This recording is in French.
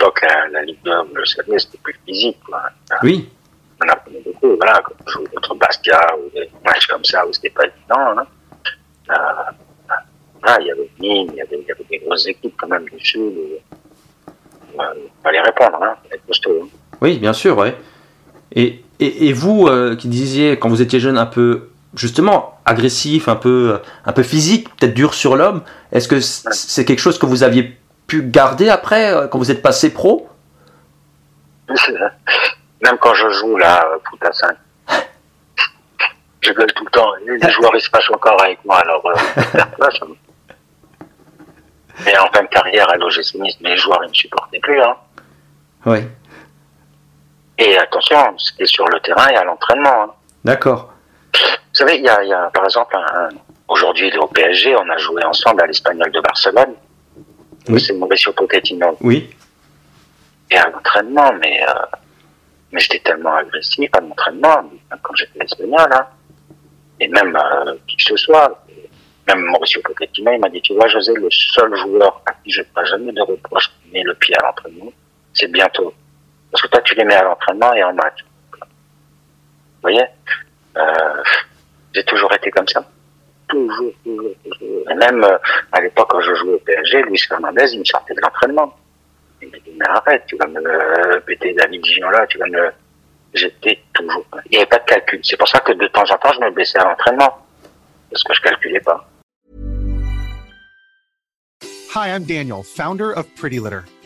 L'époque, la, la Ligue 2, vous le savez, c'était plus physique. Quoi. Oui. On apprenait beaucoup, voilà, quand on jouait contre Bastia ou des matchs comme ça où c'était pas évident. Hein. Euh, voilà, il y avait Nîmes, il y avait, il y avait des grosses équipes quand même du Sud. Et, euh, fallait répondre, hein, être costaud. hein. Oui, bien sûr, ouais. Et, et, et vous, euh, qui disiez quand vous étiez jeune un peu, justement, agressif, un peu, un peu physique, peut-être dur sur l'homme, est-ce que c'est quelque chose que vous aviez pu garder après, euh, quand vous êtes passé pro? Même quand je joue là, euh, à 5, je gueule tout le temps. Les joueurs, ils se fâchent encore avec moi, alors euh, Mais en fin de carrière à l'OGC Nice, les joueurs, ils ne me supportaient plus. Hein. Oui. Et attention, c'était sur le terrain et à l'entraînement. Hein. D'accord. Vous savez, il y y a, par exemple, aujourd'hui, au PSG, on a joué ensemble à l'Espagnol de Barcelone. Oui. C'est Mauricio Pochettino. Oui. Et à l'entraînement, mais, euh, mais j'étais tellement agressif à l'entraînement, quand j'étais espagnol, hein. Et même euh, qui que ce soit, même Mauricio Pochettino, il m'a dit, tu vois, José, le seul joueur à qui je ne ferai jamais de reproche qui met le pied à l'entraînement, c'est bientôt. Parce que toi, tu les mets à l'entraînement et en match. Vous voyez? Euh, J'ai toujours été comme ça. Toujours, toujours, toujours. Et même euh, à l'époque, quand je jouais au PSG, Luis Fernandez, il me sortait de l'entraînement. Il m'a dit, mais arrête, tu vas me euh, péter David Gignola, tu vas me... J'étais toujours... Il n'y avait pas de calcul. C'est pour ça que de temps en temps, je me blessais à l'entraînement. Parce que je calculais pas. Hi, I'm Daniel, founder of Pretty Litter.